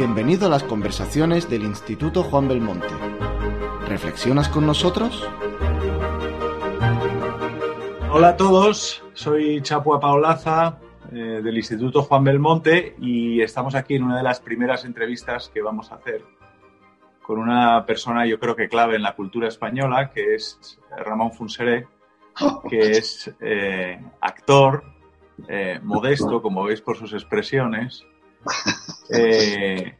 Bienvenido a las conversaciones del Instituto Juan Belmonte. ¿Reflexionas con nosotros? Hola a todos, soy Chapua Paolaza eh, del Instituto Juan Belmonte y estamos aquí en una de las primeras entrevistas que vamos a hacer con una persona yo creo que clave en la cultura española, que es Ramón Funseré, que es eh, actor, eh, modesto, como veis por sus expresiones, eh,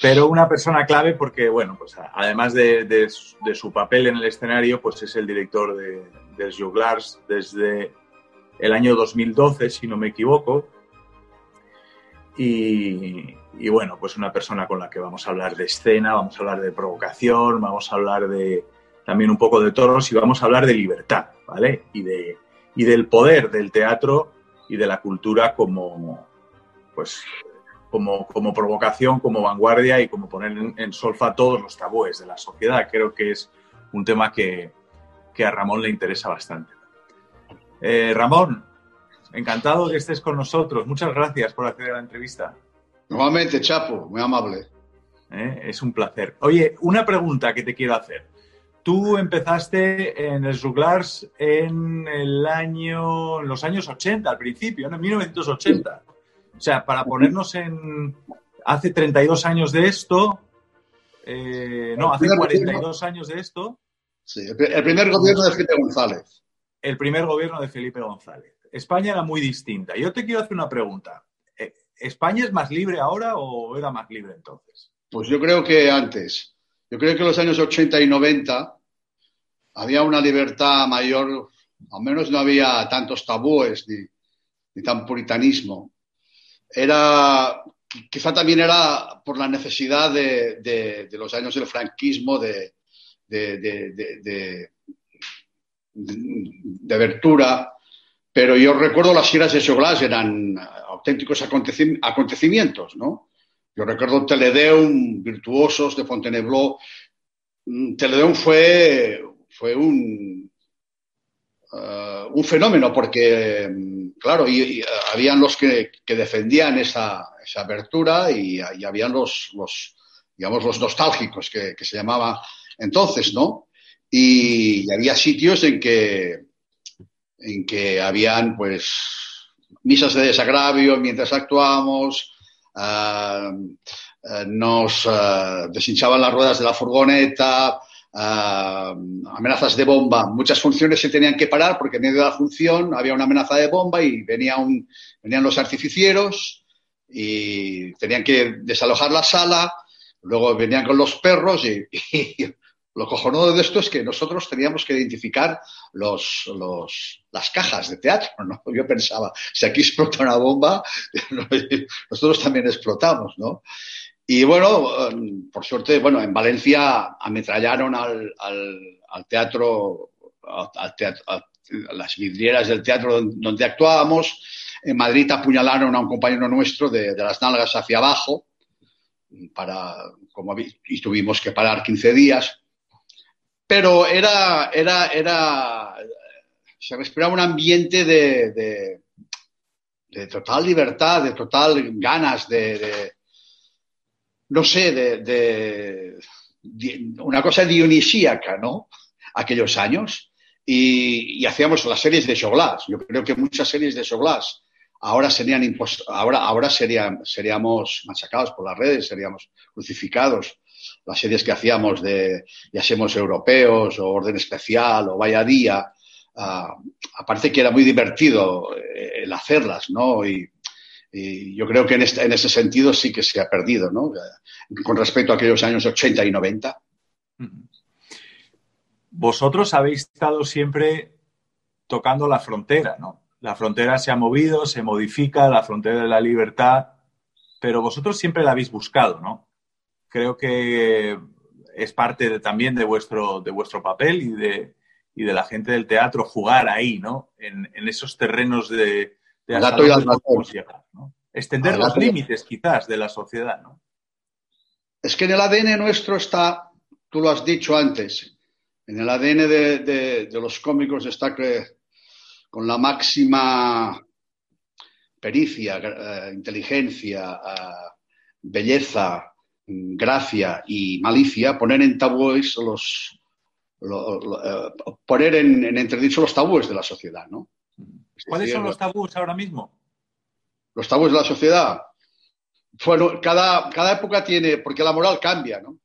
pero una persona clave porque, bueno, pues además de, su papel en el escenario, pues es el director de, de Juglars desde el año 2012, si no me equivoco. Y, y, bueno, pues una persona con la que vamos a hablar de escena, vamos a hablar de provocación, vamos a hablar de también un poco de toros y vamos a hablar de libertad, ¿vale? Y, de, y del poder del teatro y de la cultura como, pues, como, como provocación, como vanguardia y como poner en, solfa todos los tabúes de la sociedad. Creo que es un tema que, que a Ramón le interesa bastante. Eh, Ramón, encantado que estés con nosotros. Muchas gracias por hacer la entrevista. Nuevamente, Chapo, muy amable. Eh, es un placer. Oye, una pregunta que te quiero hacer. Tú empezaste en el Juglars en el año, en los años 80, al principio, en 1980. O sea, para ponernos en hace 32 años de esto, eh, no, hace 42 años de esto. Sí, el primer gobierno de Felipe González. El primer gobierno de Felipe González. España era muy distinta. Yo te quiero hacer una pregunta. Eh, ¿España es más libre ahora o era más libre entonces? Pues yo creo que antes. Yo creo que en los años 80 y 90 había una libertad mayor, al menos no había tantos tabúes ni, tan puritanismo. Era, quizá también era por la necesidad de, los años del franquismo de, de, abertura, pero yo recuerdo las giras de Soglas eran auténticos acontecimientos, ¿no? Yo recuerdo Teledeum, Virtuosos de Fontainebleau. Mm, Teledeum fue, fue un, un fenómeno porque, mm, claro, y, habían los que, defendían esa, esa abertura y, y, habían los, los, digamos, los nostálgicos que, se llamaba entonces, ¿no? Y, había sitios en que, en que habían, pues, misas de desagravio mientras actuábamos, eh, eh, nos eh, deshinchaban las ruedas de la furgoneta, amenazas de bomba. Muchas funciones se tenían que parar porque en medio de la función había una amenaza de bomba y venía un, venían los artificieros y tenían que desalojar la sala. Luego venían con los perros y, lo cojonudo de esto es que nosotros teníamos que identificar los, los, las cajas de teatro, ¿no? Yo pensaba, si aquí explota una bomba, nosotros también explotamos, ¿no? Y bueno, em, por suerte, bueno, en Valencia ametrallaron al, al, teatro, al teatro a las vidrieras del teatro donde actuábamos. En Madrid apuñalaron a un compañero nuestro de, de las nalgas hacia abajo, para, como, y tuvimos que parar 15 días pero era, era, era, se respiraba un ambiente de, de, total libertad, de total ganas, de, no sé, de, una cosa dionisíaca, ¿no? Aquellos años. Y, hacíamos las series de Showglass. Yo creo que muchas series de Showglass ahora serían ahora, ahora serían, seríamos machacados por las redes, seríamos crucificados las series que hacíamos de, ya seamos europeos o orden especial o vaya día, aparte que era muy divertido eh, el hacerlas, ¿no? Y, yo creo que en, este, en, ese sentido sí que se ha perdido, ¿no? Con respecto a aquellos años 80 y 90. Vosotros habéis estado siempre tocando la frontera, ¿no? La frontera se ha movido, se modifica, la frontera de la libertad, pero vosotros siempre la habéis buscado, ¿no? creo que es parte también de vuestro, de vuestro papel y de, y de la gente del teatro jugar ahí, ¿no? En, esos terrenos de, de ¿no? Extender los límites quizás de la sociedad, ¿no? Es que en el ADN nuestro está, tú lo has dicho antes, en el ADN de, los cómicos está que con la máxima pericia, eh, inteligencia, eh, belleza, gracia y malicia, poner en tabúes los, eh, poner en, en, entredicho los tabúes de la sociedad, ¿no? ¿Cuáles son los tabúes ahora mismo? Los tabúes de la sociedad. Bueno, cada, cada época tiene, porque la moral cambia, ¿no?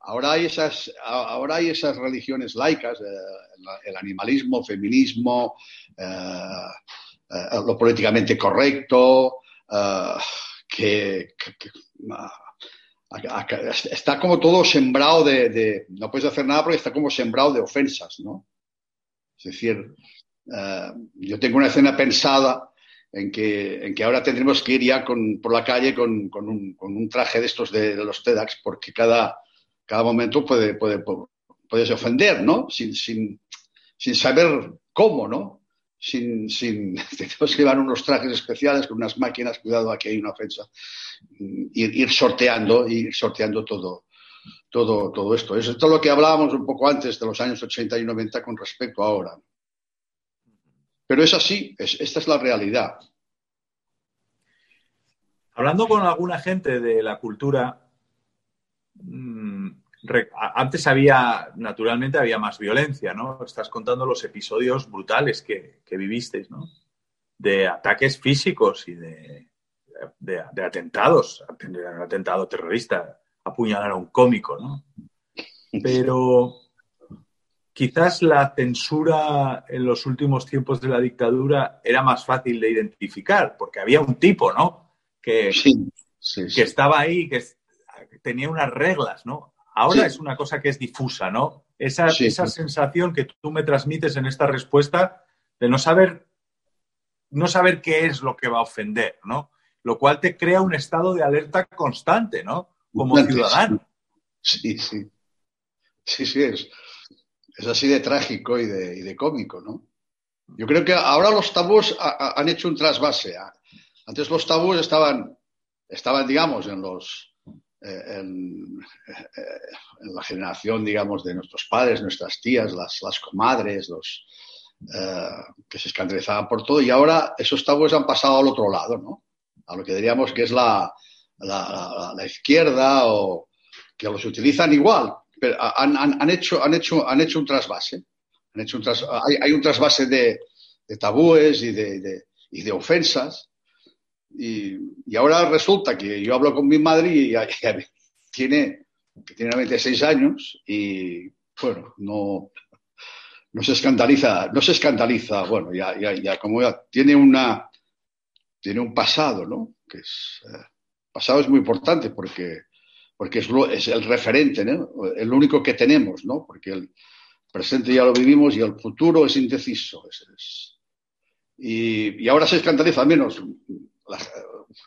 Ahora hay esas, ahora hay esas religiones laicas, eh, el animalismo, feminismo, eh, lo políticamente correcto, que, está como todo sembrado de, no puedes hacer nada porque está como sembrado de ofensas, ¿no? Es decir, eh, yo tengo una escena pensada en que, en que ahora tendremos que ir ya con, por la calle con, un, traje de estos de, los TEDx porque cada, momento puede, puede, puedes ofender, ¿no? Sin, sin, saber cómo, ¿no? sin, sin tenemos que llevar unos trajes especiales con unas máquinas, cuidado, aquí hay una ofensa, ir, ir sorteando, ir sorteando todo, todo, todo esto. Es esto lo que hablábamos un poco antes de los años 80 y 90 con respecto a ahora. Pero es así, es, esta es la realidad. Hablando con alguna gente de la cultura, mmm, antes había, naturalmente, había más violencia, ¿no? Estás contando los episodios brutales que, que vivisteis, ¿no? De ataques físicos y de, de, de atentados, un atentado terrorista, apuñalar a un cómico, ¿no? Pero quizás la censura en los últimos tiempos de la dictadura era más fácil de identificar, porque había un tipo, ¿no? Que, sí, sí, sí. que estaba ahí, que tenía unas reglas, ¿no? Ahora es una cosa que es difusa, ¿no? Esa, esa sensación que tú me transmites en esta respuesta de no saber, no saber qué es lo que va a ofender, ¿no? Lo cual te crea un estado de alerta constante, ¿no? Como ciudadano. Sí, sí. Sí, sí, es, es así de trágico y de, cómico, ¿no? Yo creo que ahora los tabús ha, ha, han hecho un trasvase. Antes los tabús estaban, estaban digamos, en los, en, en, la generación, digamos, de nuestros padres, nuestras tías, las, las comadres, los eh, que se escandalizaban por todo, y ahora esos tabúes han pasado al otro lado, ¿no? A lo que diríamos que es la, la, la, la izquierda o que los utilizan igual, pero han, han, han, hecho, han, hecho, han hecho un trasvase. Han hecho un tras, hay, hay, un trasvase de, de tabúes y de, de, y de ofensas y, y, ahora resulta que yo hablo con mi madre y, y tiene, que tiene 96 años y, bueno, no, no se escandaliza, no se escandaliza, bueno, ya, ya, ya como ya tiene una, tiene un pasado, ¿no? Que es, eh, pasado es muy importante porque, porque es, lo, es el referente, ¿no? El único que tenemos, ¿no? Porque el presente ya lo vivimos y el futuro es indeciso. Es, es, y, y, ahora se escandaliza menos las,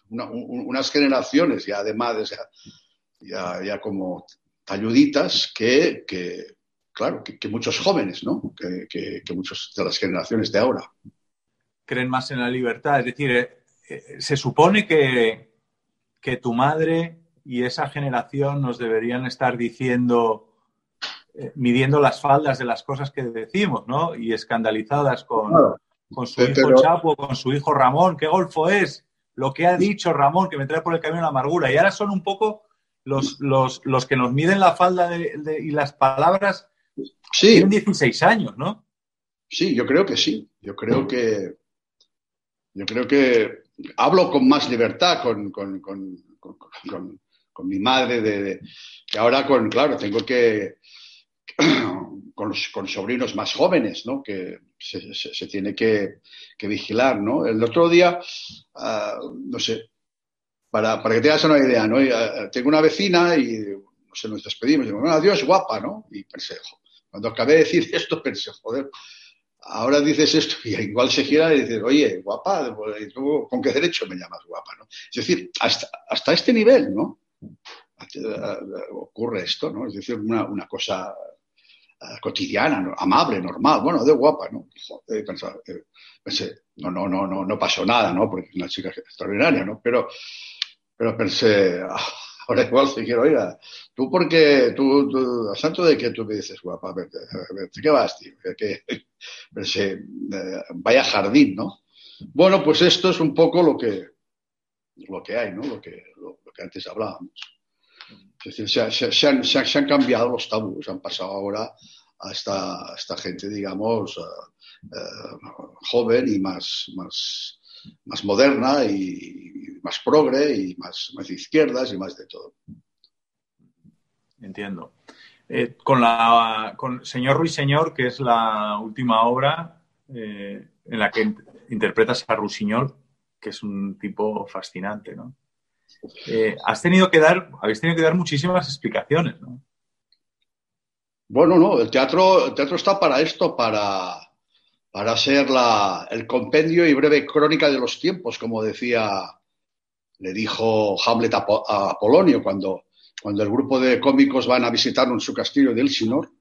una, unas generaciones ya de madres ya, ya, como talluditas que, que claro, que, que, muchos jóvenes, ¿no? Que, que, que, muchos de las generaciones de ahora. Creen más en la libertad. Es decir, eh, eh, se supone que, que tu madre y esa generación nos deberían estar diciendo, eh, midiendo las faldas de las cosas que decimos, ¿no? Y escandalizadas con, claro con su hijo pero... Chapo, con su hijo Ramón, qué golfo es, lo que ha dicho Ramón, que me trae por el camino la amargura. Y ahora son un poco los, los, los que nos miden la falda de, de, y las palabras. Sí. Tienen 16 años, ¿no? Sí, yo creo que sí. Yo creo que. Yo creo que hablo con más libertad con, con, con, con mi madre, de, que ahora, con, claro, tengo que. con, con sobrinos más jóvenes, ¿no? Que se, tiene que, que, vigilar, ¿no? El otro día, uh, no sé, para, para, que te hagas una idea, ¿no? Uh, tengo una vecina y, no sé, nos despedimos y bueno, adiós, guapa, ¿no? Y pensé, cuando acabé de decir esto, pensé, joder, ahora dices esto y igual se gira y dices, oye, guapa, ¿tú con qué derecho me llamas guapa, no? Es decir, hasta, hasta este nivel, ¿no? Ocurre esto, ¿no? Es decir, una, una cosa cotidiana, ¿no? amable, normal, bueno, de guapa, ¿no? Joder, eh, pensé, no, no, no, no, no pasó nada, ¿no? Porque es una chica extraordinaria, ¿no? Pero, pero pensé, ah, ahora igual si quiero, oiga, tú porque, tú, tú, a santo de que tú me dices guapa, a a ver ¿qué vas, tío? Que, pensé, eh, vaya jardín, ¿no? Bueno, pues esto es un poco lo que, lo que hay, ¿no? Lo que, que antes hablábamos. Es decir, se, han, cambiado los tabús, han pasado ahora a esta, gente, digamos, eh, eh, joven y más, más, más moderna y, más progre y más, más izquierdas y más de todo. Entiendo. Eh, con la con Señor Ruiseñor, que es la última obra en la que interpretas a Rusiñol, que es un tipo fascinante, ¿no? Has tenido que dar, habéis tenido que dar muchísimas explicaciones, ¿no? Bueno, no, el teatro, teatro está para esto, para, para ser la, el compendio y breve crónica de los tiempos, como decía, le dijo Hamlet a, Apolonio cuando, cuando el grupo de cómicos van a visitar en su castillo de Elsinor.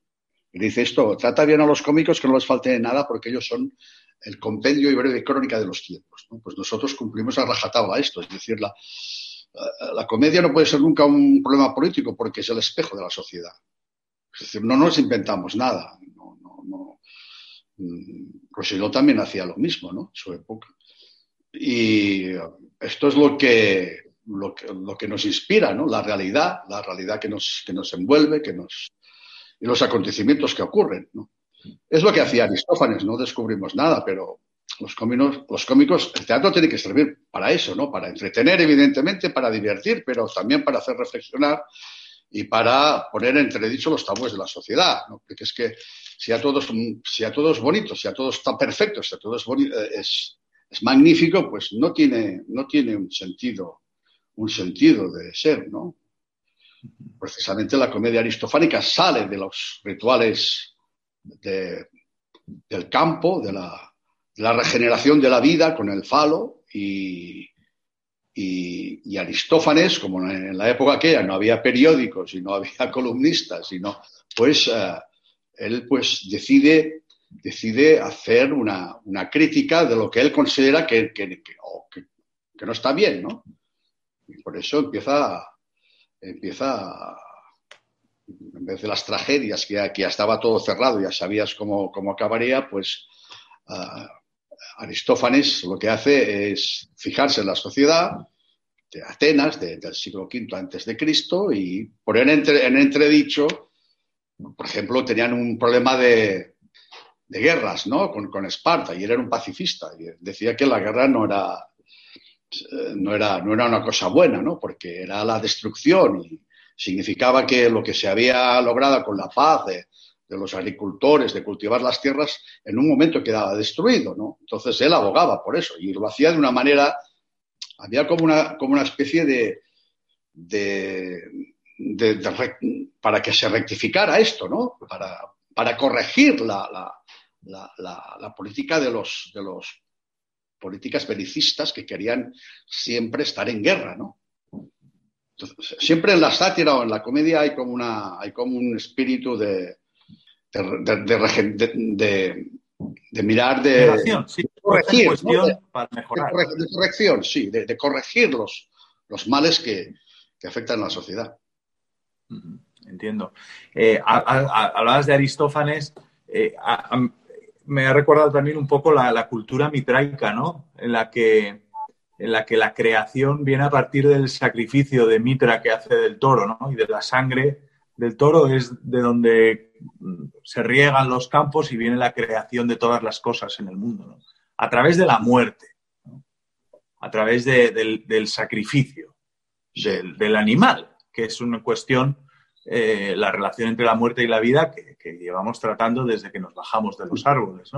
Y dice esto, trata bien a los cómicos que no les falte nada porque ellos son el compendio y breve crónica de los tiempos. Pues nosotros cumplimos a rajatabla esto, es decir, la, la comedia no puede ser nunca un problema político porque es el espejo de la sociedad. Es decir, no nos inventamos nada. No. Mm, también hacía lo mismo, ¿no? En su época. Y esto es lo que, lo que, lo que nos inspira, ¿no? La realidad, la realidad que nos, que nos envuelve, que nos, y los acontecimientos que ocurren. Es lo que hacía Aristófanes, no descubrimos nada, pero los cómicos, el teatro tiene que servir para eso, ¿no? Para entretener, evidentemente, para divertir, pero también para hacer reflexionar y para poner entredicho los tabúes de la sociedad. Porque es que si a todos, si a todos bonito, si a todos está perfecto, si a todos es, es, magnífico, pues no tiene, no tiene un sentido, un sentido de ser, ¿no? Precisamente la comedia aristofánica sale de los rituales de, del campo, de la, la regeneración de la vida con el falo y, y, Aristófanes, como en la época aquella no había periódicos y no había columnistas, sino, pues eh, él pues decide, decide hacer una, crítica de lo que él considera que, que, no está bien, ¿no? Y por eso empieza, empieza en vez de las tragedias, que ya, estaba todo cerrado, ya sabías cómo, cómo acabaría, pues eh, Aristófanes lo que hace es fijarse en la sociedad de Atenas del siglo V antes de Cristo y poner en entredicho, por ejemplo, tenían un problema de, guerras ¿no? Con, Esparta y era un pacifista y decía que la guerra no era, no era, no era una cosa buena, ¿no? porque era la destrucción y significaba que lo que se había logrado con la paz de los agricultores, de cultivar las tierras, en un momento quedaba destruido, ¿no? Entonces él abogaba por eso y lo hacía de una manera, había como una, como una especie de, de, para que se rectificara esto, ¿no? Para, para corregir la, la, la, política de los, de los políticas belicistas que querían siempre estar en guerra, ¿no? siempre en la sátira o en la comedia hay como, una, hay como un espíritu de, de, de, mirar de, corregir, para mejorar. De, corrección, sí, de, corregir los, los males que, afectan a la sociedad. Entiendo. Eh, hablabas de Aristófanes. Eh, me ha recordado también un poco la, cultura mitraica, ¿no? En la que en la que la creación viene a partir del sacrificio de Mitra que hace del toro, ¿no? Y de la sangre del toro es de donde se riegan los campos y viene la creación de todas las cosas en el mundo, a través de la muerte, a través del, sacrificio del, animal, que es una cuestión, eh, la relación entre la muerte y la vida que, llevamos tratando desde que nos bajamos de los árboles.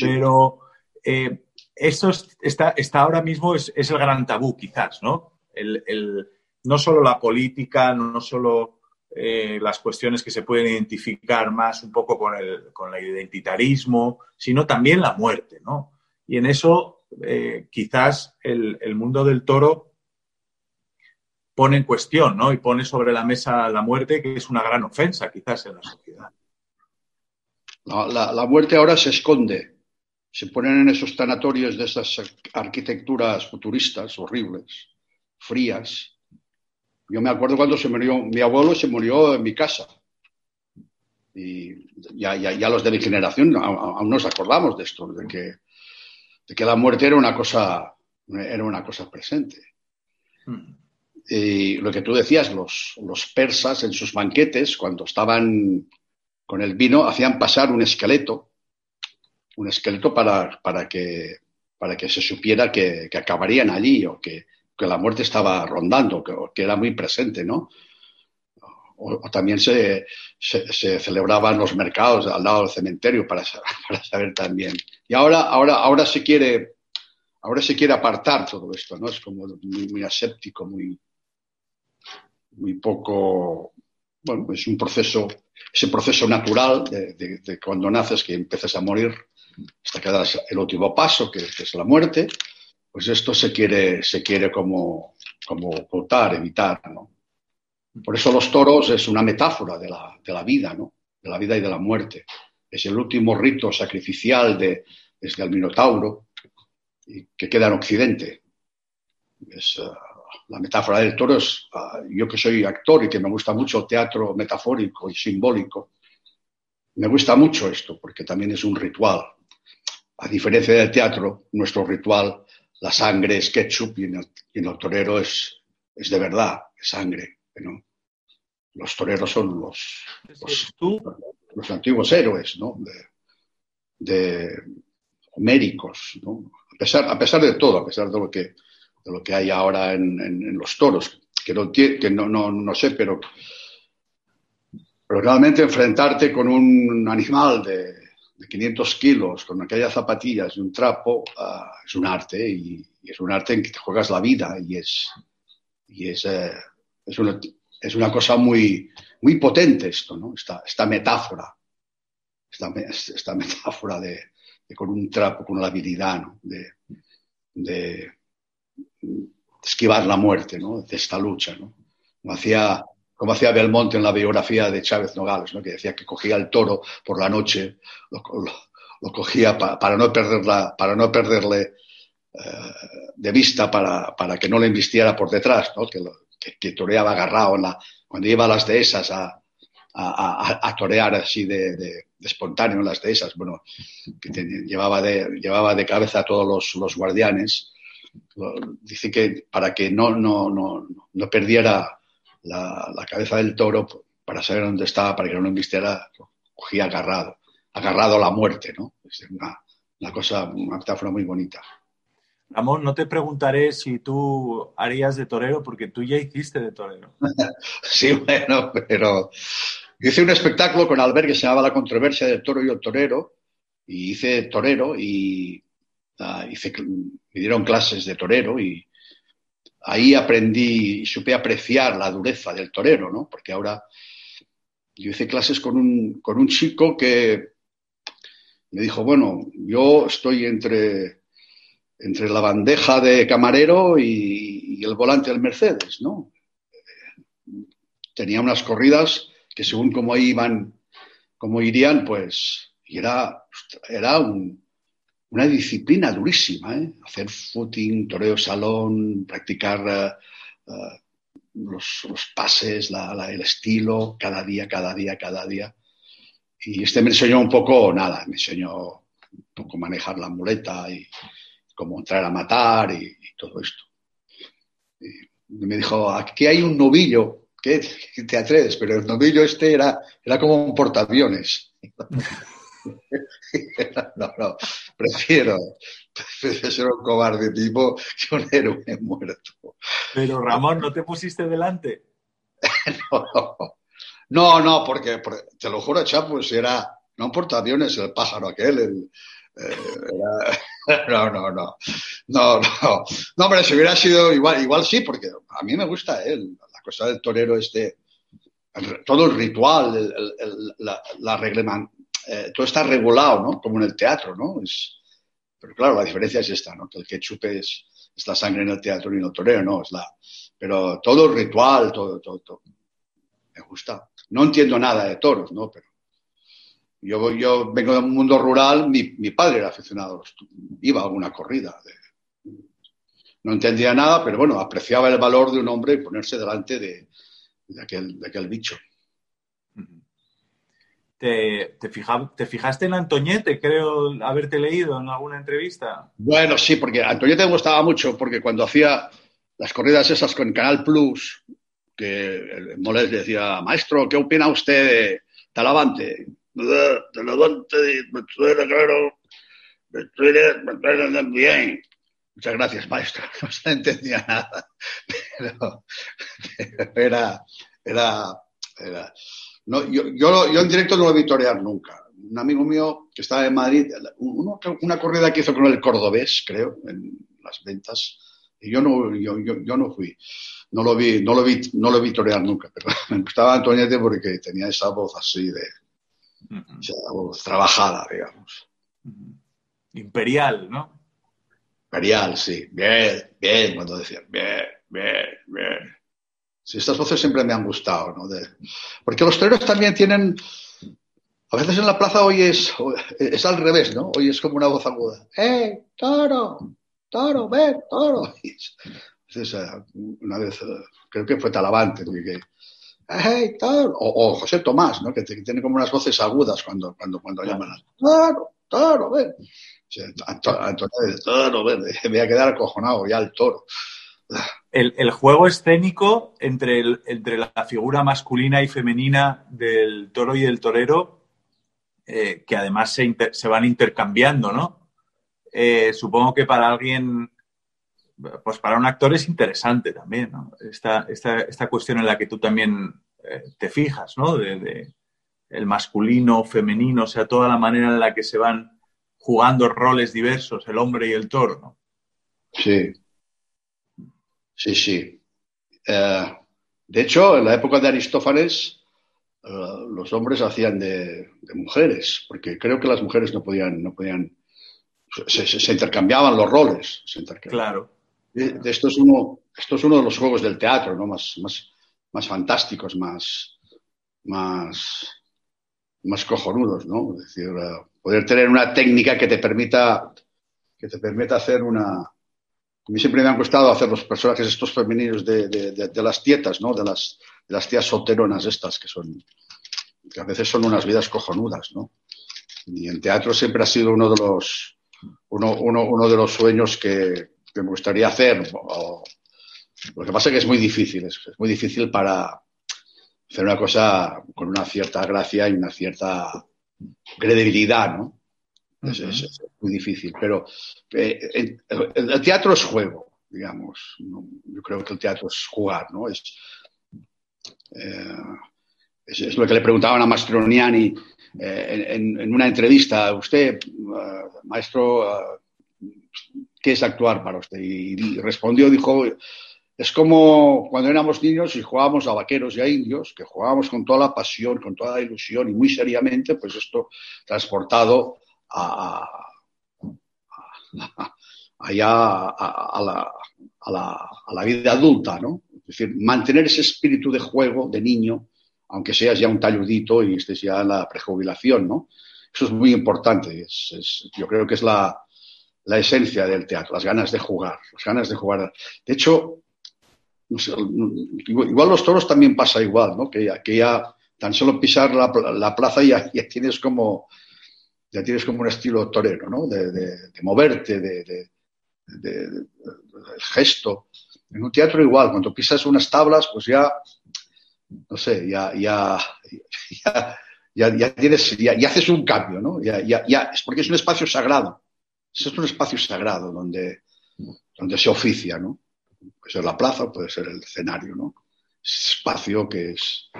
Pero eh, esto está, está, ahora mismo es, es, el gran tabú, quizás, ¿no? El, no solo la política, no solo eh, las cuestiones que se pueden identificar más un poco con el, con el identitarismo, sino también la muerte, ¿no? Y en eso eh, quizás el, mundo del toro pone en cuestión, ¿no? Y pone sobre la mesa la muerte, que es una gran ofensa quizás en la sociedad. La, la, muerte ahora se esconde. Se ponen en esos tanatorios de esas arquitecturas futuristas horribles, frías, yo me acuerdo cuando se murió, mi abuelo se murió en mi casa. Y ya, ya, los de mi generación aún nos acordamos de esto, de que, de que la muerte era una cosa, era una cosa presente. Y lo que tú decías, los, los persas en sus banquetes, cuando estaban con el vino, hacían pasar un esqueleto, un esqueleto para, para, que, para que se supiera que, que acabarían allí o que, que, la muerte estaba rondando, que, que era muy presente, ¿no? O, también se, se, se, celebraban los mercados al lado del cementerio para, para saber también. Y ahora, ahora, ahora se quiere, ahora se quiere apartar todo esto, ¿no? Es como muy, muy aséptico, muy, muy poco, bueno, es un proceso, ese proceso natural de, de, de cuando naces que empiezas a morir hasta que das el último paso, que, que, es la muerte, pues esto se quiere, se quiere como, como ocultar, evitar, ¿no? Por eso los toros es una metáfora de la, de la vida, ¿no? De la vida y de la muerte. Es el último rito sacrificial de, desde el Minotauro y que queda en Occidente. Es, uh, la metáfora del toro es, uh, yo que soy actor y que me gusta mucho el teatro metafórico y simbólico, me gusta mucho esto porque también es un ritual. A diferencia del teatro, nuestro ritual, la sangre es ketchup y en el, y en el torero es, es, de verdad, es sangre. ¿no? Los toreros son los, los, los antiguos héroes ¿no? de, de homéricos, ¿no? a, pesar, a pesar de todo, a pesar de lo que, de lo que hay ahora en, en, en los toros, que, no, que no, no, no sé, pero, pero realmente enfrentarte con un animal de, de 500 kilos, con aquellas zapatillas y un trapo, uh, es un arte y, es un arte en que te juegas la vida y es, y es, eh, es, una, es una cosa muy, muy potente esto, ¿no? Esta, esta metáfora, esta, esta metáfora de, con un trapo, con la habilidad. De, de, esquivar la muerte, ¿no? De esta lucha, ¿no? Como hacía como hacía Belmonte en la biografía de Chávez Nogales, ¿no? que decía que cogía el toro por la noche, lo, cogía pa, para, no perderla, para no perderle eh, de vista, para, para, que no le embistiera por detrás, ¿no? que, lo, que, que, toreaba agarrado cuando iba las dehesas a, a, a, a torear así de, de, espontáneo en las dehesas, bueno, que llevaba, de, llevaba de cabeza a todos los, los guardianes, dice que para que no, no, no, no perdiera la, la, cabeza del toro para saber dónde estaba, para que no lo invistiera, cogía agarrado, agarrado a la muerte, ¿no? Es una, una cosa, una metáfora muy bonita. Ramón, no te preguntaré si tú harías de torero, porque tú ya hiciste de torero. sí, bueno, pero hice un espectáculo con Albert que se llamaba La controversia del toro y el torero, y hice torero y uh, hice, me dieron clases de torero y, ahí aprendí supe apreciar la dureza del torero, ¿no? Porque ahora yo hice clases con un, con un chico que me dijo, bueno, yo estoy entre, entre la bandeja de camarero y, y el volante del Mercedes, ¿no? Tenía unas corridas que según cómo iban, cómo irían, pues, y era, era un, una disciplina durísima, ¿eh? hacer footing, toreo salón, practicar uh, uh, los, los, pases, la, el estilo, cada día, cada día, cada día. Y este me enseñó un poco, nada, me enseñó un poco manejar la muleta y cómo entrar a matar y, todo esto. Me dijo, aquí hay un novillo, ¿qué te atreves? Pero el novillo este era, era como un portaaviones. no, no, prefiero, prefiero ser un cobarde tipo que un héroe muerto. Pero Ramón, ¿no te pusiste delante? no, no, no, porque, te lo juro, Chapus, era, no portaaviones, el pájaro aquel, el, eh, no, no, no, no, no, no, pero si hubiera sido igual, igual sí, porque a mí me gusta él, la cosa del torero este, todo el ritual, el, el, la, la reglaman, eh, todo está regulado, ¿no? Como en el teatro, ¿no? Es, pero claro, la diferencia es esta, ¿no? Que el ketchup es, es la sangre en el teatro y en el torero, ¿no? Es la, pero todo ritual, todo, todo, todo, me gusta. No entiendo nada de toros, ¿no? Pero yo, yo vengo de un mundo rural, mi, mi padre era aficionado, iba a alguna corrida. De, no entendía nada, pero bueno, apreciaba el valor de un hombre y ponerse delante de, de, aquel, de aquel bicho. ¿Te, te, ¿Te, fijaste en Antoñete? Creo haberte leído en alguna entrevista. Bueno, sí, porque Antoñete me gustaba mucho, porque cuando hacía, las corridas esas con Canal Plus, que Moles decía, maestro, ¿qué opina usted de Talavante? Talavante, me suena claro, me suena, me suena bien. Muchas gracias, maestro. No se entendía nada. Pero, pero era, era, era. No, yo, yo, yo, en directo no lo vi torear nunca. Un amigo mío que estaba en Madrid, uno, una corrida que hizo con el cordobés, creo, en las ventas, y yo no, yo, yo, yo no fui. No lo vi, no lo vi, no lo vi torear nunca, pero me gustaba Antoniete porque tenía esa voz así de, uh -huh. esa voz trabajada, digamos. Uh -huh. Imperial, ¿no? Imperial, sí. Bien, bien, cuando decían, bien, bien, bien. Sí, estas voces siempre me han gustado, ¿no? Porque los toreros también tienen, a veces en la plaza hoy es, es al revés, ¿no? Hoy es como una voz aguda. ¡Eh, toro! ¡Toro, ven, toro! Entonces, una vez, creo que fue Talavante, que, ¡Hey, toro! O, José Tomás, ¿no? Que, tiene como unas voces agudas cuando, cuando, cuando llaman a ¡Toro, toro, ven! Antonio, toro, ven, me voy a quedar acojonado ya el toro. El, juego escénico entre, el, entre la figura masculina y femenina del toro y del torero, eh, que además se, inter, se, van intercambiando, ¿no? Eh, supongo que para alguien, pues para un actor es interesante también, ¿no? Esta, esta, esta cuestión en la que tú también eh, te fijas, ¿no? De, de, el masculino, femenino, o sea, toda la manera en la que se van jugando roles diversos, el hombre y el toro, ¿no? Sí, Sí, sí. Eh, de hecho, en la época de Aristófanes, eh, los hombres hacían de, de, mujeres, porque creo que las mujeres no podían, no podían, se, se, se intercambiaban los roles. Se intercambiaban. Claro. De, de esto, es uno, esto es uno de los juegos del teatro, ¿no? Más, más, más fantásticos, más, más, más cojonudos, ¿no? Es decir, uh, poder tener una técnica que te permita, que te permita hacer una, a mí siempre me han gustado hacer los personajes estos femeninos de, de, las tietas, ¿no? De las, las tías solteronas estas, que son, que a veces son unas vidas cojonudas, ¿no? Y en teatro siempre ha sido uno de los, uno, uno, uno de los sueños que, que me gustaría hacer. Lo que pasa es que es muy difícil, es, es muy difícil para hacer una cosa con una cierta gracia y una cierta credibilidad, ¿no? Es, es, es, muy difícil, pero eh, el, el, teatro es juego, digamos. Yo creo que el teatro es jugar, ¿no? Es, eh, es, es lo que le preguntaban a Mastroniani eh, en, en, una entrevista. Usted, uh, maestro, uh, ¿qué es actuar para usted? Y, y, respondió, dijo, es como cuando éramos niños y jugábamos a vaqueros y a indios, que jugábamos con toda la pasión, con toda la ilusión y muy seriamente, pues esto transportado a, a, allá a, la, la, a, la, vida adulta, ¿no? Es decir, mantener ese espíritu de juego de niño, aunque seas ya un talludito y estés ya en la prejubilación, ¿no? Eso es muy importante. Es, yo creo que es la, la, esencia del teatro, las ganas de jugar, las ganas de jugar. De hecho, igual los toros también pasa igual, ¿no? Que ya, tan solo pisar la, la plaza ya, ya tienes como ya tienes como un estilo torero, ¿no? De, de, moverte, de, de, gesto. En un teatro igual, cuando pisas unas tablas, pues ya, no sé, ya, ya, ya, ya, tienes, ya, haces un cambio, ¿no? Ya, ya, ya, es porque es un espacio sagrado. Es un espacio sagrado donde, donde se oficia, ¿no? Puede ser la plaza, puede ser el escenario, ¿no? Es espacio que es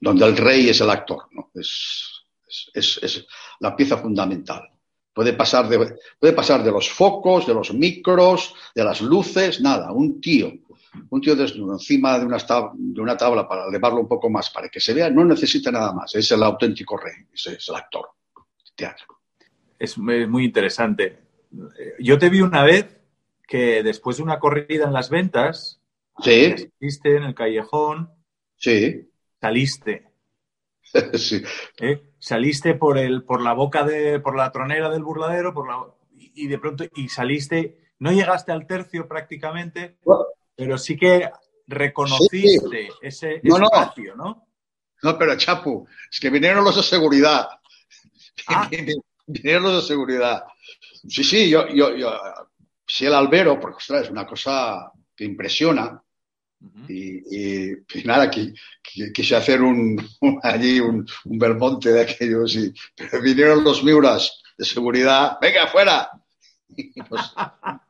donde el rey es el actor, ¿no? Es, es, es, la pieza fundamental. Puede pasar, de, puede pasar de los focos, de los micros, de las luces, nada. Un tío, un tío desnudo encima de una, tabla, de una tabla para elevarlo un poco más, para que se vea, no necesita nada más. Es el auténtico rey, es el actor. Teatro. Es muy interesante. Yo te vi una vez que después de una corrida en las ventas, sí. en el callejón, sí. saliste. sí. ¿Eh? Saliste por el por la boca de por la tronera del burladero por la, y de pronto y saliste no llegaste al tercio prácticamente pero sí que reconociste sí. ese no, espacio no no pero Chapu es que vinieron los de seguridad ah. vinieron los de seguridad sí sí yo yo yo sí el albero porque ostras es una cosa que impresiona. Y, nada, quise hacer un, allí un, Belmonte de aquellos, y, pero vinieron los miuras de seguridad, venga, afuera.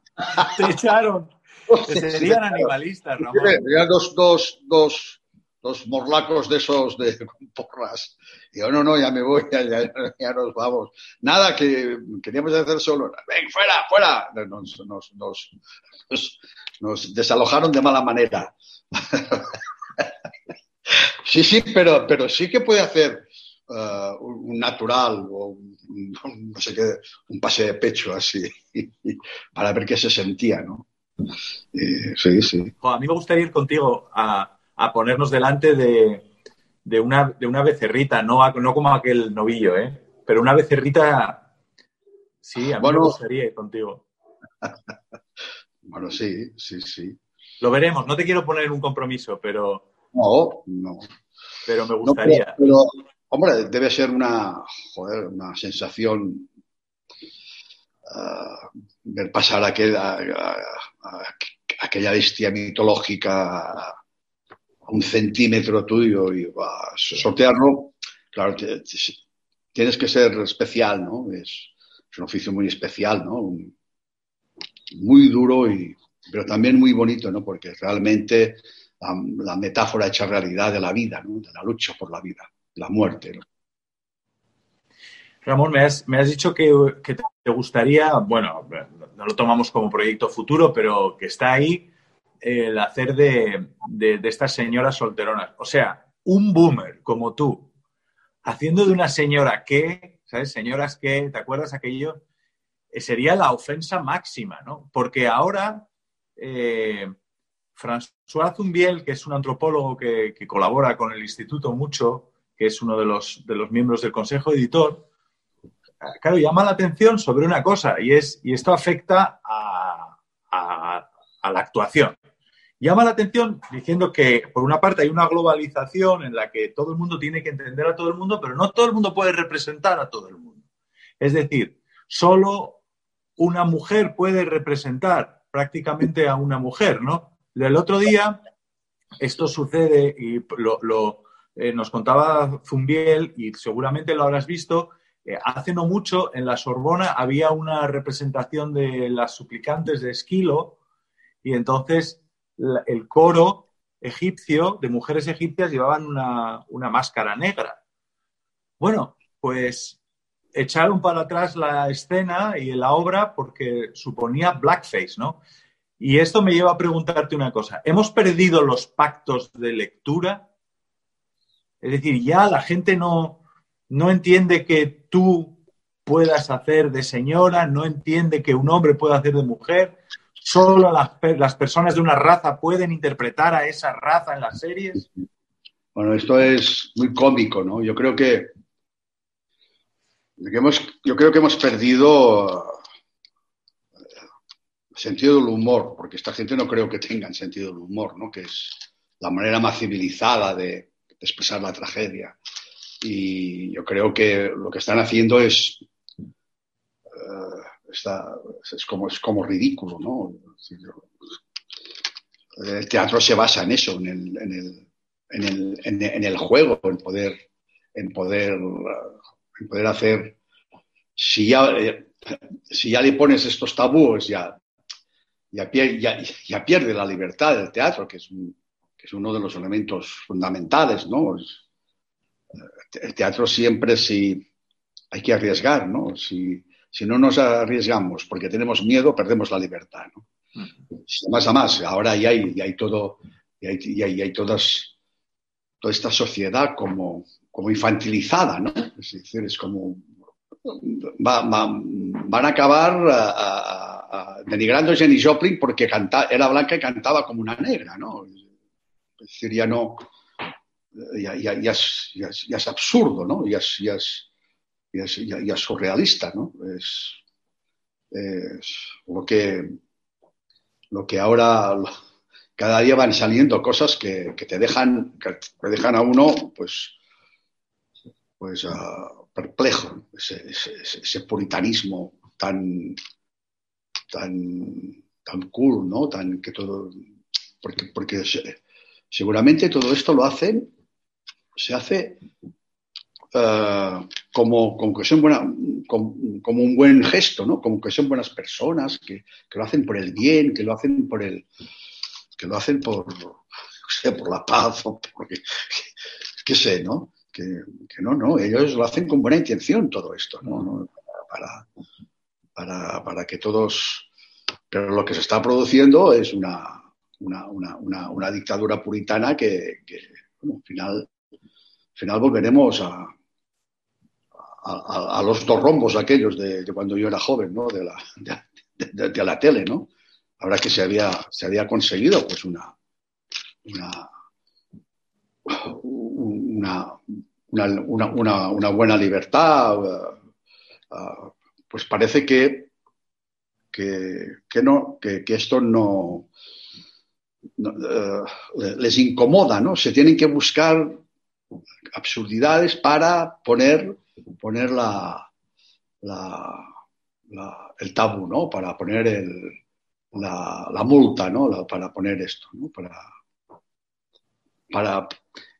Te echaron. serían animalistas, Ramón. dos, dos, dos, dos morlacos de esos de porras. Y yo, no, no, ya me voy, ya, ya, nos vamos. Nada, que queríamos hacer solo. Ven, fuera, fuera. Nos, nos, nos, desalojaron de mala manera. sí, sí, pero, pero sí que puede hacer uh, un natural o un, no sé qué, un pase de pecho así, para ver qué se sentía, ¿no? sí, sí. a mí me gustaría ir contigo a, a ponernos delante de, de, una, de una becerrita, no, no como aquel novillo, ¿eh? Pero una becerrita, sí, a mí me gustaría ir contigo. bueno, sí, sí, sí. Lo veremos, no te quiero poner un compromiso, pero... No, no. Pero me gustaría. pero, hombre, debe ser una, joder, una sensación uh, ver pasar aquella, aquella bestia mitológica un centímetro tuyo y a sortearlo, claro, tienes que ser especial, ¿no? Es, un oficio muy especial, ¿no? muy duro, y, pero también muy bonito, ¿no? Porque realmente la, metáfora hecha realidad de la vida, ¿no? De la lucha por la vida, la muerte. Ramón, me has, me has dicho que, te gustaría, bueno, no lo tomamos como proyecto futuro, pero que está ahí, el hacer de, estas señoras solteronas. O sea, un boomer como tú, haciendo de una señora que, ¿sabes? Señoras que, ¿te acuerdas aquello? Eh, sería la ofensa máxima, ¿no? Porque ahora eh, François Zumbiel, que es un antropólogo que, colabora con el instituto mucho, que es uno de los, de los miembros del consejo editor, claro, llama la atención sobre una cosa y, es, y esto afecta a, a la actuación. Llama la atención diciendo que, por una parte, hay una globalización en la que todo el mundo tiene que entender a todo el mundo, pero no todo el mundo puede representar a todo el mundo. Es decir, solo una mujer puede representar prácticamente a una mujer, ¿no? El otro día, esto sucede y lo, eh, nos contaba Zumbiel, y seguramente lo habrás visto, eh, hace no mucho en la Sorbona había una representación de las suplicantes de Esquilo, y entonces el coro egipcio de mujeres egipcias llevaban una, máscara negra. Bueno, pues echaron para atrás la escena y la obra porque suponía blackface, ¿no? Y esto me lleva a preguntarte una cosa. ¿Hemos perdido los pactos de lectura? Es decir, ya la gente no, no entiende que tú puedas hacer de señora, no entiende que un hombre pueda hacer de mujer, solo las, personas de una raza pueden interpretar a esa raza en las series? Bueno, esto es muy cómico, ¿no? Yo creo que, yo creo que hemos perdido el eh, sentido del humor, porque esta gente no creo que tengan sentido del humor, ¿no? Que es la manera más civilizada de, expresar la tragedia. Y yo creo que lo que están haciendo es eh, es, como, es como ridículo, ¿no? El teatro se basa en eso, en el, en el, en el, en el juego, en poder, en poder, en poder hacer. Si ya, si ya le pones estos tabúes, ya, ya, ya, pierde la libertad del teatro, que es, que es uno de los elementos fundamentales, ¿no? El teatro siempre si hay que arriesgar, ¿no? Si, si no nos arriesgamos porque tenemos miedo, perdemos la libertad. ¿no? Más a más, ahora ya hay, hay todo, y hay, hay, todas, toda esta sociedad como, como infantilizada, ¿no? Es decir, es como van a acabar denigrando a Jenny Joplin porque canta, era blanca y cantaba como una negra, ¿no? Es decir, ya no, ya, ya, es, ya es, absurdo, ¿no? Ya es, y es, surrealista, ¿no? Es, lo, que, lo que ahora cada día van saliendo cosas que, te dejan que dejan a uno pues pues uh, perplejo ese, puritanismo tan tan tan cool no tan que todo porque, porque seguramente todo esto lo hacen, se hace eh, como, que son buena, como, un buen gesto, ¿no? Como que son buenas personas, que, lo hacen por el bien, que lo hacen por el, que lo hacen por, por la paz o porque, qué sé, ¿no? Que, no, no, ellos lo hacen con buena intención todo esto, ¿no? Para, para, para que todos, pero lo que se está produciendo es una, una, una, una dictadura puritana que, que bueno, al final, al final volveremos a, a, los dos rombos aquellos de, cuando yo era joven, ¿no? De la, de, la tele, ¿no? Ahora que se había, se había conseguido, pues, una, una, una, una, buena libertad, uh, uh, pues parece que, que, no, que, que, esto no, uh, les incomoda, ¿no? Se tienen que buscar absurdidades para poner poner la, la, la, el tabú, ¿no? Para poner el, la, la, multa, ¿no? Para poner esto, ¿no? Para, para,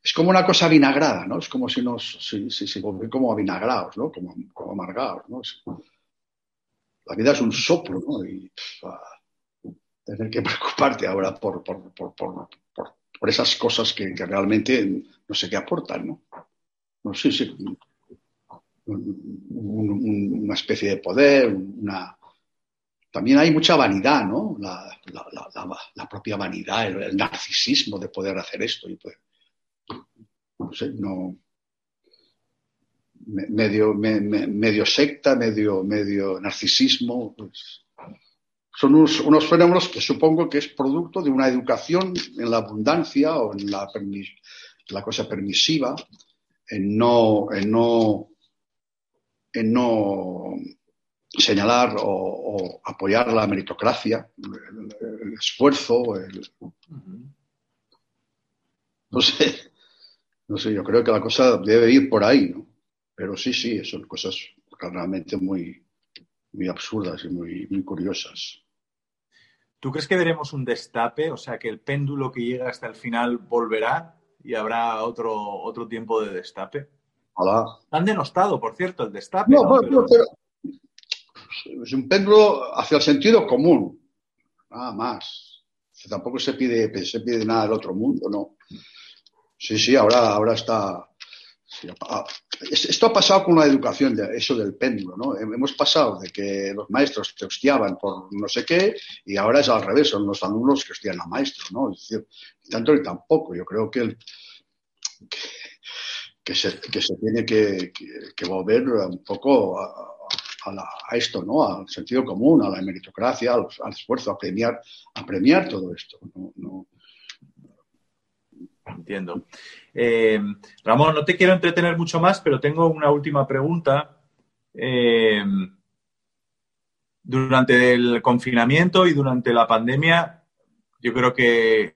es como una cosa vinagrada, ¿no? Es como si nos, si, si, si como avinagrados, ¿no? Como, como amargados, ¿no? La vida es un soplo, ¿no? Y tener que preocuparte ahora por, por, por, por, por esas cosas que, que, realmente no sé qué aportan, ¿no? No sé si un, una especie de poder, una... También hay mucha vanidad, ¿no? La, propia vanidad, el, narcisismo de poder hacer esto. Y pues, no sé, no... Medio, me, me, medio secta, medio, medio narcisismo, pues, son unos, unos, fenómenos que supongo que es producto de una educación en la abundancia o en la, la cosa permisiva, en no, en no en no señalar o, o apoyar la meritocracia, el, el esfuerzo, el... no sé, no sé, yo creo que la cosa debe ir por ahí, ¿no? Pero sí, sí, son cosas realmente muy, muy absurdas y muy, muy curiosas. ¿Tú crees que veremos un destape? O sea, que el péndulo que llega hasta el final volverá y habrá otro, otro tiempo de destape. Hola. Han denostado, por cierto, el destape. No, ¿no? Pero, pero es un péndulo hacia el sentido común, nada más. Tampoco se pide, se pide nada del otro mundo, ¿no? Sí, sí, ahora, ahora está. Sí, esto ha pasado con la educación, eso del péndulo, ¿no? Hemos pasado de que los maestros te hostiaban por no sé qué y ahora es al revés, son los alumnos que hostian al maestro, ¿no? Tanto ni tampoco. Yo creo que, el, que se, que se tiene que, volver un poco a, a, la, a, esto, ¿no? Al sentido común, a la meritocracia, al, esfuerzo, a premiar, a premiar todo esto. No. Entiendo. Eh, Ramón, no te quiero entretener mucho más, pero tengo una última pregunta. Eh, durante el confinamiento y durante la pandemia, yo creo que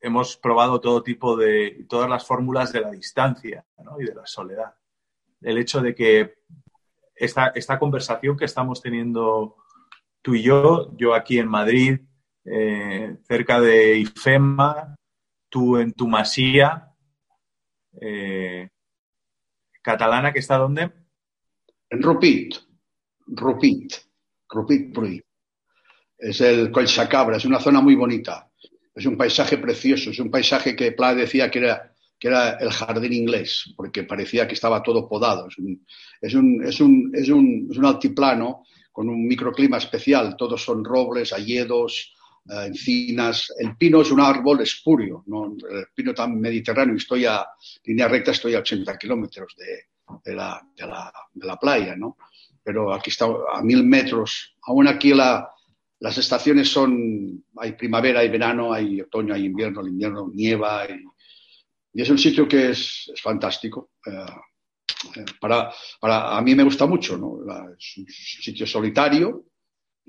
hemos probado todo tipo de, todas las fórmulas de la distancia y de la soledad. El hecho de que esta, esta, conversación que estamos teniendo tú y yo, yo aquí en Madrid, eh, cerca de IFEMA, tú en tu masía, eh, catalana, que está dónde? En Rupit, Rupit, Rupit Pruit. Es el Collsacabra, es una zona muy bonita es un paisaje precioso, es un paisaje que Pla decía que era, que era el jardín inglés, porque parecía que estaba todo podado. Es un, es un, es un, es un, es un altiplano con un microclima especial, todos son robles, hayedos, encinas. El pino es un árbol espurio, ¿no? el pino tan mediterráneo, estoy a línea recta, estoy a 80 kilómetros de, de, la, de, la, playa, ¿no? Pero aquí está a mil metros, aún aquí la, las estaciones son, hay primavera, hay verano, hay otoño, hay invierno, el invierno nieva y, y es un sitio que es, es fantástico. Eh, eh, para, para, a mí me gusta mucho, ¿no? Es un sitio solitario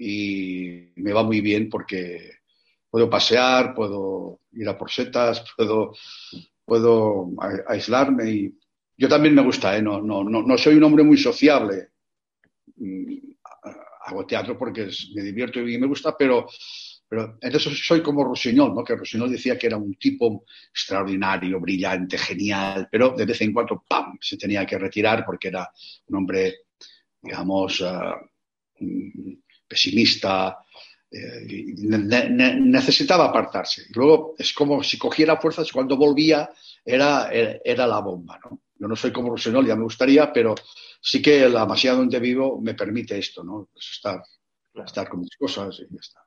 y me va muy bien porque puedo pasear, puedo ir a por setas, puedo, puedo aislarme y yo también me gusta, ¿eh? no, no, no, no soy un hombre muy sociable mm, hago teatro porque me divierto y me gusta, pero, Pero entonces soy como Rossignol, ¿no? Que Rossignol decía que era un tipo extraordinario, brillante, genial, pero de vez en cuando, ¡pam!, se tenía que retirar porque era un hombre, digamos, uh, pesimista, eh, ne necesitaba apartarse. Y luego es como si cogiera fuerzas, cuando volvía era, era, la bomba, ¿no? Yo no soy como Rossignol, ya me gustaría, pero sí que la masía donde vivo me permite esto, ¿no? Pues estar, estar con mis cosas y ya está.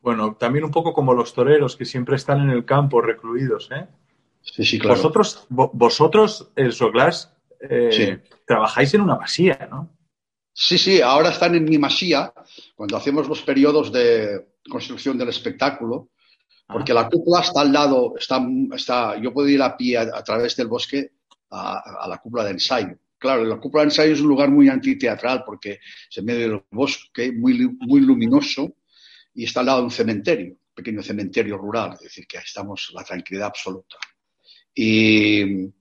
Bueno, también un poco como los toreros que siempre están en el campo recluidos, ¿eh? Sí, sí, claro. Vosotros, vosotros el Soglas, eh, trabajáis en una masía, ¿no? Sí, sí, ahora están en mi masía, cuando hacemos los periodos de construcción del espectáculo, porque la cúpula está al lado, está, está, yo puedo ir a pie a, través del bosque a, la cúpula de ensayo. Claro, la cúpula de ensayo es un lugar muy antiteatral porque es en medio del bosque, muy, muy luminoso, y está al lado de un cementerio, un pequeño cementerio rural, es decir, que ahí estamos la tranquilidad absoluta. Y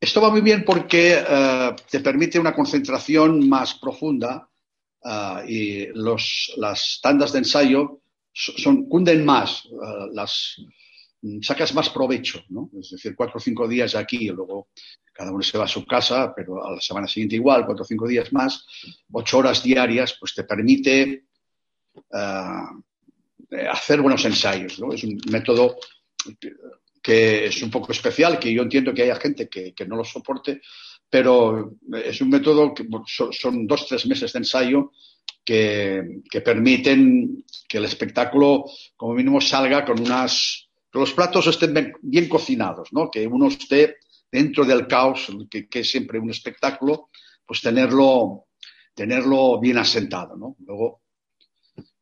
esto va muy bien porque uh, te permite una concentración más profunda uh, y las tandas de ensayo son, cunden más, uh, las, sacas más provecho, ¿no? Es decir, cuatro o cinco días aquí y luego cada uno se va a su casa, pero a la semana siguiente igual, cuatro o cinco días más, ocho horas diarias, pues te permite hacer buenos ensayos, ¿no? Es un método que es un poco especial, que yo entiendo que haya gente que, que no lo soporte, pero es un método que son, dos, tres meses de ensayo que, que, permiten que el espectáculo, como mínimo, salga con unas. que los platos estén bien, bien cocinados, ¿no? Que uno esté dentro del caos, que, que, es siempre un espectáculo, pues tenerlo, tenerlo bien asentado, ¿no? Luego,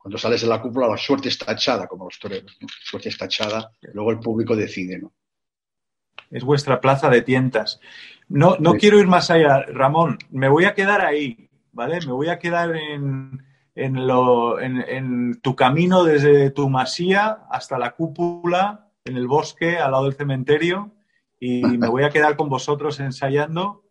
cuando sales de la cúpula, la suerte está echada, como los toreros, ¿no? La suerte está echada, luego el público decide, ¿no? Es vuestra plaza de tientas. No, no sí. quiero ir más allá, Ramón, me voy a quedar ahí, ¿vale? Me voy a quedar en, en, lo, en, en tu camino desde tu masía hasta la cúpula, en el bosque, al lado del cementerio, y me voy a quedar con vosotros ensayando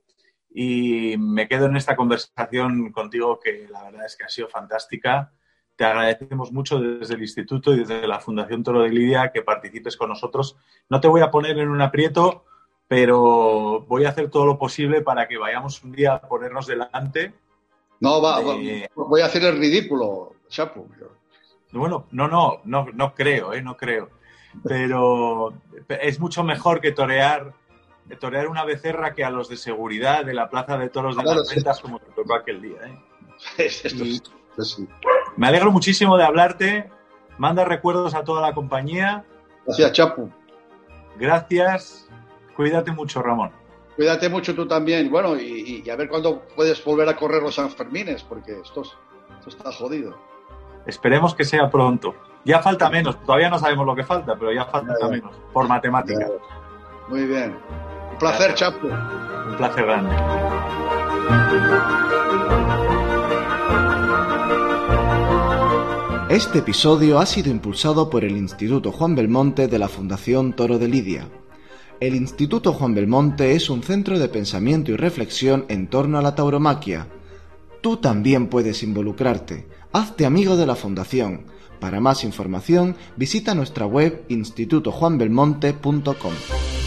y me quedo en esta conversación contigo que la verdad es que ha sido fantástica te agradecemos mucho desde el Instituto y desde la Fundación Toro de Lidia que participes con nosotros. No te voy a poner en un aprieto, pero voy a hacer todo lo posible para que vayamos un día a ponernos delante. No, va, eh, voy a hacer el ridículo, Chapo. Bueno, no, no, no, no creo, ¿eh? no creo. Pero es mucho mejor que torear, torear una becerra que a los de seguridad de la Plaza de Toros de claro, las Ventas, sí. como te tocó aquel día. ¿eh? Esto, y, sí. Me alegro muchísimo de hablarte. Manda recuerdos a toda la compañía. Gracias, Chapo. Gracias. Cuídate mucho, Ramón. Cuídate mucho tú también. Bueno, y, y a ver cuándo puedes volver a correr los Sanfermines, porque esto, esto está jodido. Esperemos que sea pronto. Ya falta menos. Todavía no sabemos lo que falta, pero ya falta menos. Por matemática. Muy bien. Un placer, Gracias. Chapo. Un placer grande. Este episodio ha sido impulsado por el Instituto Juan Belmonte de la Fundación Toro de Lidia. El Instituto Juan Belmonte es un centro de pensamiento y reflexión en torno a la tauromaquia. Tú también puedes involucrarte. Hazte amigo de la Fundación. Para más información, visita nuestra web institutojuanbelmonte.com.